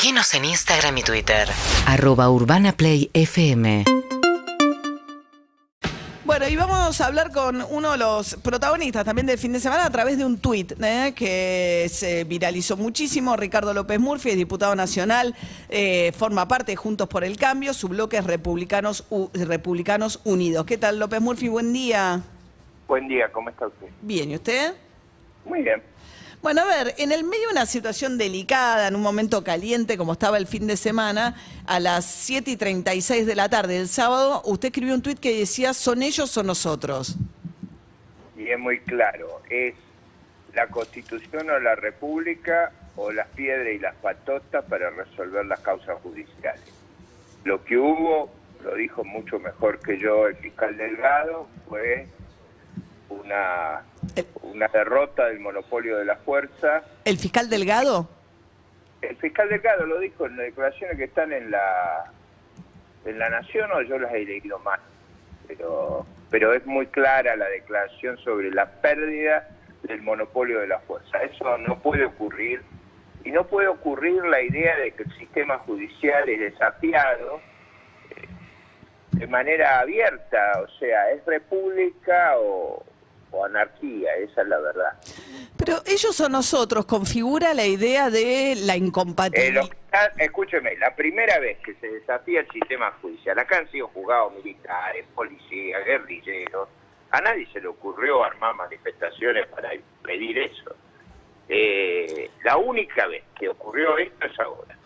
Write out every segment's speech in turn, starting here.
Seguinos en Instagram y Twitter. Arroba Urbana Play FM. Bueno, y vamos a hablar con uno de los protagonistas también del fin de semana a través de un tuit ¿eh? que se viralizó muchísimo. Ricardo López Murphy es diputado nacional, eh, forma parte de Juntos por el Cambio, su bloque es Republicanos, U- Republicanos Unidos. ¿Qué tal, López Murphy? Buen día. Buen día, ¿cómo está usted? Bien, ¿y usted? Muy bien. Bueno, a ver, en el medio de una situación delicada, en un momento caliente como estaba el fin de semana, a las 7 y 36 de la tarde del sábado, usted escribió un tuit que decía, ¿son ellos o nosotros? Y es muy claro, es la Constitución o la República o las piedras y las patotas para resolver las causas judiciales. Lo que hubo, lo dijo mucho mejor que yo el fiscal Delgado, fue una, una derrota del monopolio de la fuerza. ¿El fiscal Delgado? El fiscal Delgado lo dijo en las declaraciones que están en la en la Nación o yo las he leído mal, pero pero es muy clara la declaración sobre la pérdida del monopolio de la fuerza. Eso no puede ocurrir y no puede ocurrir la idea de que el sistema judicial es desafiado eh, de manera abierta, o sea, es república o, o anarquía, esa es la verdad. Pero ellos o nosotros configura la idea de la Eh, incompatibilidad. está- escúcheme, la primera vez que se desafía el sistema judicial, acá han sido juzgados militares, policías, guerrilleros, a nadie se le ocurrió armar manifestaciones para impedir eso. Eh, la única vez que ocurrió esto es ahora.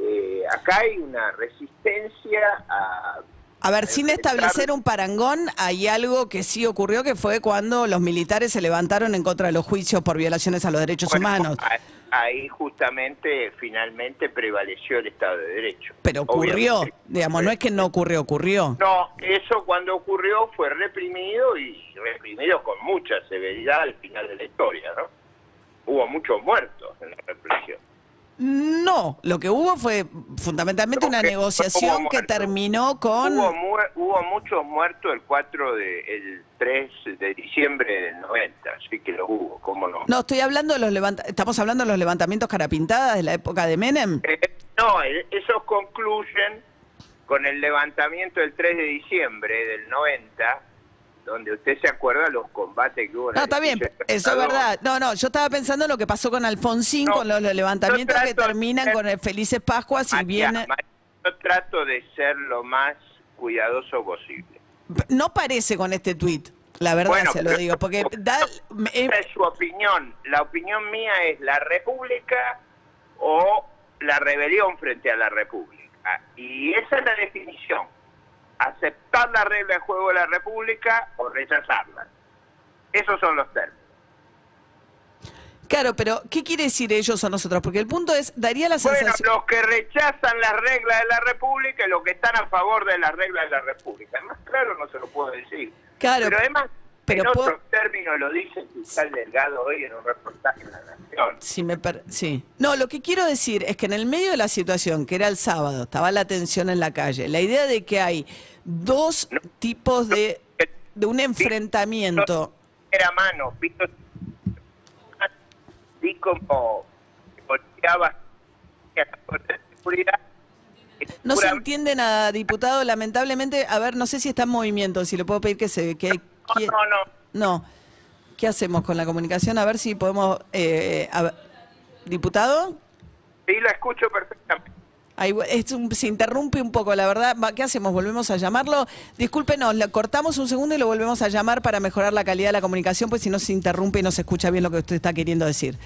Eh, acá hay una resistencia a... A ver, sin establecer un parangón, hay algo que sí ocurrió, que fue cuando los militares se levantaron en contra de los juicios por violaciones a los derechos Bueno, humanos. Ahí justamente finalmente prevaleció el Estado de Derecho. Pero ocurrió, Obviamente. digamos, no es que no ocurrió, ocurrió. No, eso cuando ocurrió fue reprimido y reprimido con mucha severidad al final de la historia, ¿no? Hubo muchos muertos en la represión. No, lo que hubo fue fundamentalmente una negociación que terminó con... Hubo, mu- hubo muchos muertos el 4 de, el 3 de diciembre del 90, así que lo hubo, ¿cómo no? No, estoy hablando de los levanta- estamos hablando de los levantamientos carapintadas de la época de Menem. Eh, no, esos concluyen con el levantamiento del 3 de diciembre del 90, donde usted se acuerda los combates que hubo en No, está bien, eso es verdad. No, no, yo estaba pensando en lo que pasó con Alfonsín, No, con los, los levantamientos que terminan ser- con el Felices Pascuas y viene... Yo trato de ser lo más cuidadoso posible. No parece con este tuit, la verdad Bueno, se lo digo, porque da... eh, es su opinión. La opinión mía es la república o la rebelión frente a la república. Y esa es la definición. Aceptar la regla de juego de la república o rechazarla. Esos son los términos. claro, pero ¿qué quiere decir ellos o nosotros? Porque el punto es, daría la Bueno, sensación... los que rechazan las reglas de la república y los que están a favor de las reglas de la república. Más claro no se lo puedo decir. Claro, pero además, pero en puedo- otros términos lo dice el fiscal Delgado hoy en un reportaje en La Nación. Si me per- sí. No, lo que quiero decir es que en el medio de la situación, que era el sábado, estaba la tensión en la calle, la idea de que hay dos No. tipos de, de un enfrentamiento. Era mano, vi, vi como golpeaba seguridad. No se entiende nada, diputado, lamentablemente. A ver, no sé si está en movimiento, si le puedo pedir que se... Que, No, no, no. ¿Qué hacemos con la comunicación? A ver si podemos... eh, a. ¿Diputado? sí la escucho perfectamente. Ahí, es un- se interrumpe un poco, la verdad. ¿Qué hacemos? ¿Volvemos a llamarlo? Discúlpenos, le cortamos un segundo y lo volvemos a llamar para mejorar la calidad de la comunicación, pues si no se interrumpe y no se escucha bien lo que usted está queriendo decir.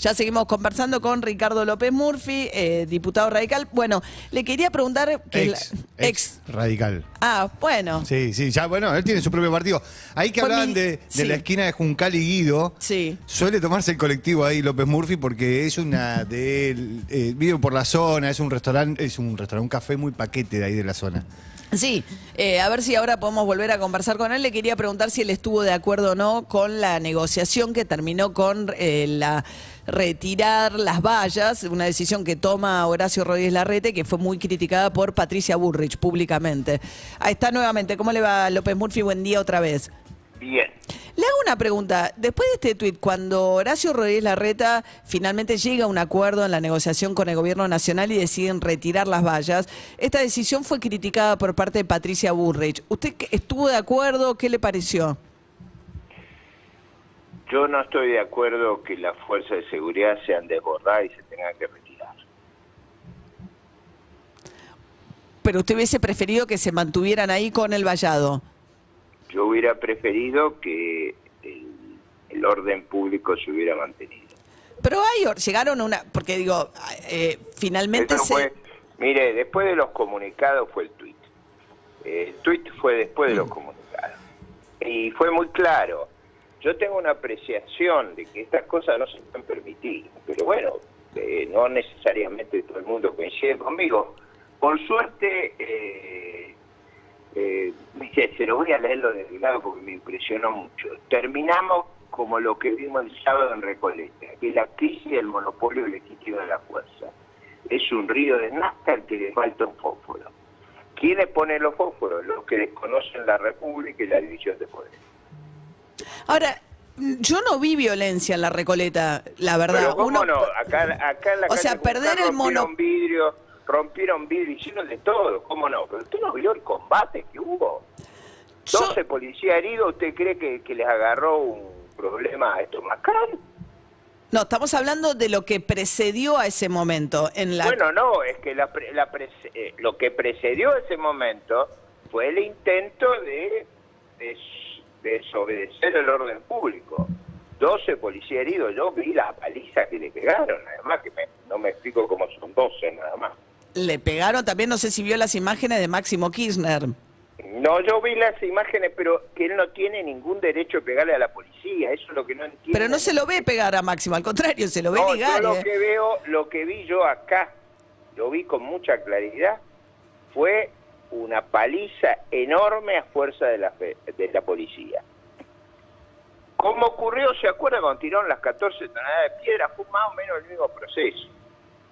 Ya seguimos conversando con Ricardo López Murphy, eh, diputado radical. Bueno, le quería preguntar... Que Ex, la- ex radical. Ah, bueno. Sí, sí, ya, bueno, él tiene su propio partido. Ahí que hablaban mi- de, de sí. la esquina de Juncal y Guido. Sí. Suele tomarse el colectivo ahí López Murphy porque es una de él, eh, vive por la zona, es un restaurante, es un restaurante, un café muy paquete de ahí de la zona. Sí, eh, a ver si ahora podemos volver a conversar con él. Le quería preguntar si él estuvo de acuerdo o no con la negociación que terminó con eh, la retirar las vallas, una decisión que toma Horacio Rodríguez Larrete, que fue muy criticada por Patricia Burrich públicamente. Ahí está nuevamente. ¿Cómo le va López Murphy? Buen día otra vez. Bien. Le hago una pregunta. Después de este tuit, cuando Horacio Rodríguez Larreta finalmente llega a un acuerdo en la negociación con el gobierno nacional y deciden retirar las vallas, esta decisión fue criticada por parte de Patricia Burrich. ¿Usted estuvo de acuerdo? ¿Qué le pareció? Yo no estoy de acuerdo que las fuerzas de seguridad sean desbordadas y se tengan que retirar. Pero usted hubiese preferido que se mantuvieran ahí con el vallado. Yo hubiera preferido que el, el orden público se hubiera mantenido. Pero hay, llegaron a una, porque digo, eh, finalmente Eso se... fue, mire, después de los comunicados fue el tuit. Eh, El tuit fue después de los comunicados. Y fue muy claro. Yo tengo una apreciación de que estas cosas no se pueden permitir. Pero bueno, eh, no necesariamente todo el mundo coincide conmigo. Por suerte, eh, eh, lo voy a leer lo de Delgado porque me impresionó mucho. Terminamos como lo que vimos el sábado en Recoleta, que la crisis del monopolio legítimo de la fuerza. Es un río de nafta al que le falta un fósforo. ¿Quiénes ponen los fósforos? Los que desconocen la República y la división de poder. Ahora, yo no vi violencia en la Recoleta, la verdad. Pero ¿cómo Uno- no? Acá, acá en la O calle sea, perder el mono- vidrio, rompieron vidrio, hicieron de todo. ¿Cómo no? Pero usted no vio el combate que hubo. Yo- 12 policías heridos, ¿usted cree que, que les agarró un problema a estos Macron? No, estamos hablando de lo que precedió a ese momento. En la... Bueno, no, es que la pre- la prece- eh, lo que precedió ese momento fue el intento de, de desobedecer el orden público. 12 policías heridos, yo vi la paliza que le pegaron, además que me- no me explico cómo son 12 nada más. Le pegaron también, no sé si vio las imágenes de Máximo Kirchner. No, yo vi las imágenes, pero que él no tiene ningún derecho de pegarle a la policía, eso es lo que no entiendo. Pero no se lo ve pegar a Máximo, al contrario, se lo ve No, ligar. yo lo ¿eh? que veo, lo que vi yo acá, lo vi con mucha claridad, fue una paliza enorme a fuerza de la, fe- de la policía. ¿Cómo ocurrió? ¿Se acuerda cuando tiraron las 14 toneladas de piedra? Fue más o menos el mismo proceso.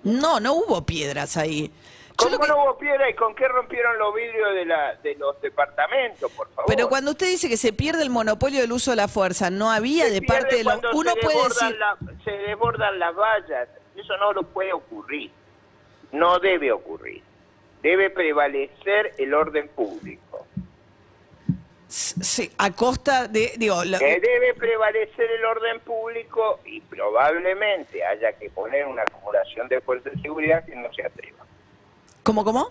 No, no hubo piedras ahí. ¿Cómo que- no hubo piedra y con qué rompieron los vidrios de, la, de los departamentos, por favor? Pero cuando usted dice que se pierde el monopolio del uso de la fuerza, no había Se de parte de los... Uno se puede decir... la- se desbordan las vallas. Eso no lo puede ocurrir. No debe ocurrir. Debe prevalecer el orden público. Sí, a costa de... Digo, Que debe prevalecer el orden público y probablemente haya que poner una acumulación de fuerzas de seguridad que no se atreva. ¿Cómo, cómo?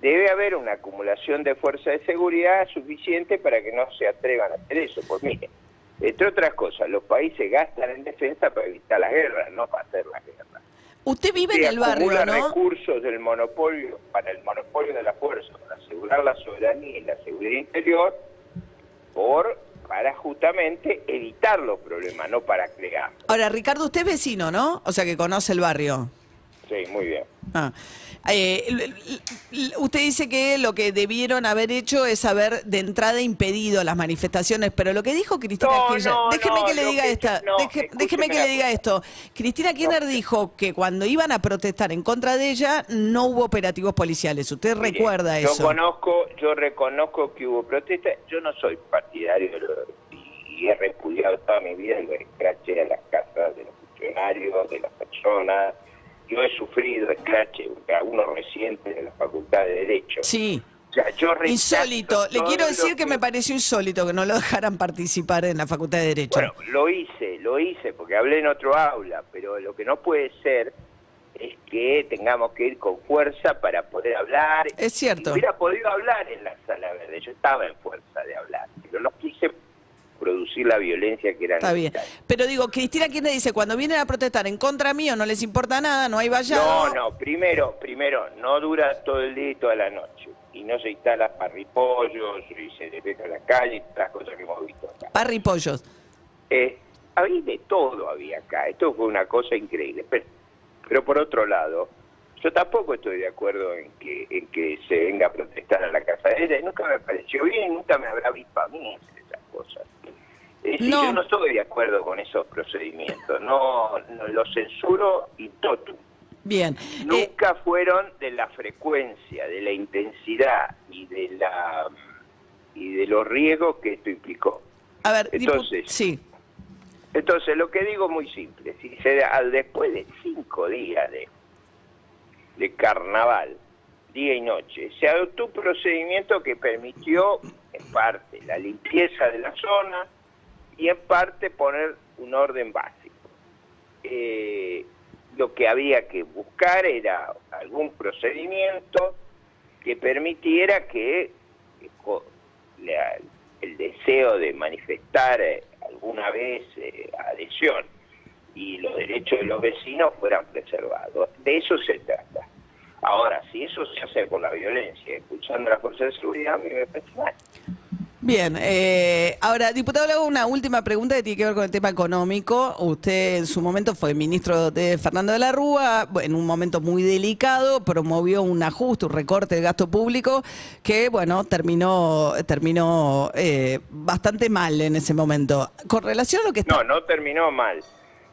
Debe haber una acumulación de fuerzas de seguridad suficiente para que no se atrevan a hacer eso. Pues mire, entre otras cosas, los países gastan en defensa para evitar las guerras, no para hacer las guerras. Usted vive en el barrio, ¿no? recursos del monopolio para el monopolio de la fuerza, para asegurar la soberanía y la seguridad interior, por para justamente evitar los problemas, no para crear. Ahora, Ricardo, usted es vecino, ¿no? O sea, que conoce el barrio. Sí, muy bien. Ah. Eh, usted dice que lo que debieron haber hecho es haber de entrada impedido las manifestaciones, pero lo que dijo Cristina No, Kirchner, no, déjeme no, que le diga que- esta, deje- déjeme que le diga esto. Cristina Kirchner dijo que cuando iban a protestar en contra de ella no hubo operativos policiales. ¿Usted Mire, recuerda yo eso? conozco, yo reconozco que hubo protestas. Yo no soy partidario de lo- y, he repudiado toda mi vida los escraches a las casas de los funcionarios, de las personas. Yo he sufrido escraches, algunos recientes en la Facultad de Derecho. Sí. O sea, yo rechazo Insólito. Le quiero decir que me pareció insólito que no lo dejaran participar en la Facultad de Derecho. Bueno, lo hice, lo hice porque hablé en otro aula, pero lo que no puede ser es que tengamos que ir con fuerza para poder hablar. Es cierto. Y hubiera podido hablar en la sala verde, yo estaba en fuerza de hablar, pero no quise producir la violencia que era Está bien. Pero digo, Cristina Kirchner dice, cuando vienen a protestar en contra mío no les importa nada, no hay vallado. No, no, primero, primero, no dura todo el día y toda la noche. Y no se instala parripollos y se despeja la calle y todas las cosas que hemos visto acá. Parripollos. Eh, había de todo había acá. Esto fue una cosa increíble. Pero, pero por otro lado, yo tampoco estoy de acuerdo en que en que se venga a protestar a la casa de ella. Nunca me pareció bien, nunca me habrá visto a mí hacer esas cosas. Es decir, No. yo no estoy de acuerdo con esos procedimientos. No, no los censuro y totum. Bien. Eh, Nunca fueron de la frecuencia, de la intensidad y de la y de los riesgos que esto implicó. A ver, Entonces, sí. Entonces, lo que digo es muy simple. Si se, al después de cinco días de, de carnaval, día y noche, se adoptó un procedimiento que permitió, en parte, la limpieza de la zona y, en parte, poner un orden básico. Eh, lo que había que buscar era algún procedimiento que permitiera que eh, el deseo de manifestar eh, alguna vez eh, adhesión y los derechos de los vecinos fueran preservados. De eso se trata. Ahora, si eso se hace con la violencia, escuchando a las de seguridad, a mí me parece mal. Bien, eh, ahora, diputado, le hago una última pregunta que tiene que ver con el tema económico. Usted en su momento fue ministro de Fernando de la Rúa, en un momento muy delicado, promovió un ajuste, un recorte del gasto público que, bueno, terminó, terminó eh, bastante mal en ese momento. Con relación a lo que está... No, no terminó mal.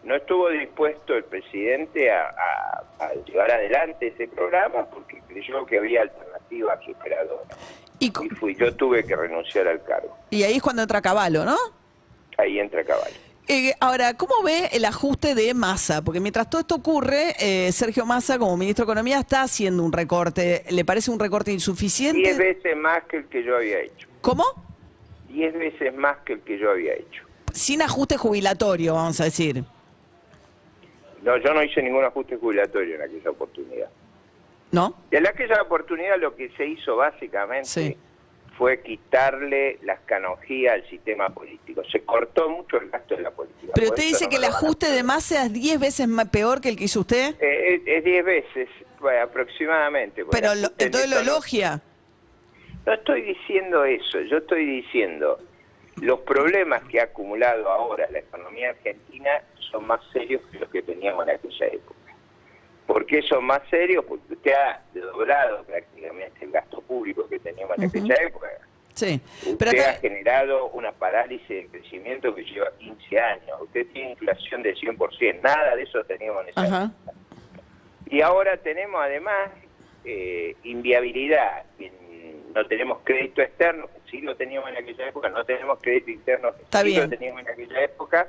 No estuvo dispuesto el presidente a llevar adelante ese programa porque creyó que había alternativas superadoras. Y, fui, yo tuve que renunciar al cargo. y ahí es cuando entra Caballo, ¿no? Ahí entra caballo. Eh, ahora, ¿cómo ve el ajuste de Massa? Porque mientras todo esto ocurre, eh, Sergio Massa, como ministro de Economía, está haciendo un recorte. ¿Le parece un recorte insuficiente? Diez veces más que el que yo había hecho. ¿Cómo? Diez veces más que el que yo había hecho. Sin ajuste jubilatorio, vamos a decir. No, yo no hice ningún ajuste jubilatorio en aquella oportunidad. ¿No? En aquella oportunidad lo que se hizo básicamente Sí. fue quitarle las canonjías al sistema político. Se cortó mucho el gasto de la política. Pero usted dice no que el ajuste de Massa es 10 veces más peor que el que hizo usted. Eh, es- es 10 veces, bueno, aproximadamente. Pero lo- entonces lo elogia. No estoy diciendo eso, yo estoy diciendo los problemas que ha acumulado ahora la economía argentina son más serios que los que teníamos en aquella época. ¿Por qué son más serios? Porque usted ha doblado prácticamente el gasto público que teníamos en aquella época. Sí. Usted Pero ha acá- generado una parálisis de crecimiento que lleva 15 años. Usted tiene inflación del 100%. Nada de eso teníamos en esa Ajá. y ahora tenemos además eh, inviabilidad. No tenemos crédito externo, que sí lo teníamos en aquella época, no tenemos crédito interno, que Está sí bien. lo teníamos en aquella época.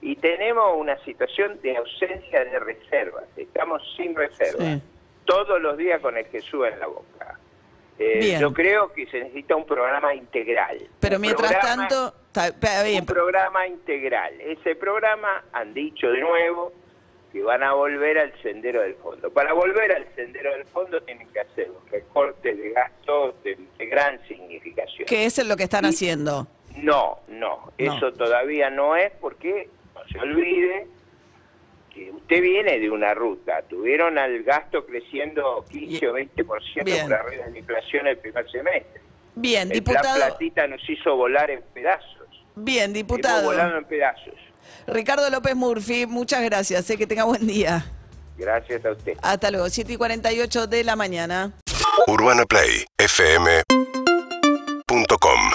Y tenemos una situación de ausencia de reservas. Estamos sin reservas. Sí. Todos los días con el Jesús en la boca. Eh, yo creo que se necesita un programa integral. Pero Un mientras programa- tanto... Está, está bien, un programa integral. Ese programa han dicho de nuevo que van a volver al sendero del fondo. Para volver al sendero del fondo tienen que hacer un recorte de gastos de, de gran significación. eso es lo que están Y- haciendo. No, no, eso todavía no es porque se olvide que usted viene de una ruta. Tuvieron al gasto creciendo 15 o 20% Bien. por arriba de la inflación el primer semestre. Bien, El plan diputado. Platita nos hizo volar en pedazos. Bien, Hemos diputado. volado en pedazos. Ricardo López Murphy, muchas gracias. Sé que tenga buen día. Gracias a usted. Hasta luego, 7 y 48 de la mañana. UrbanaPlayFM.com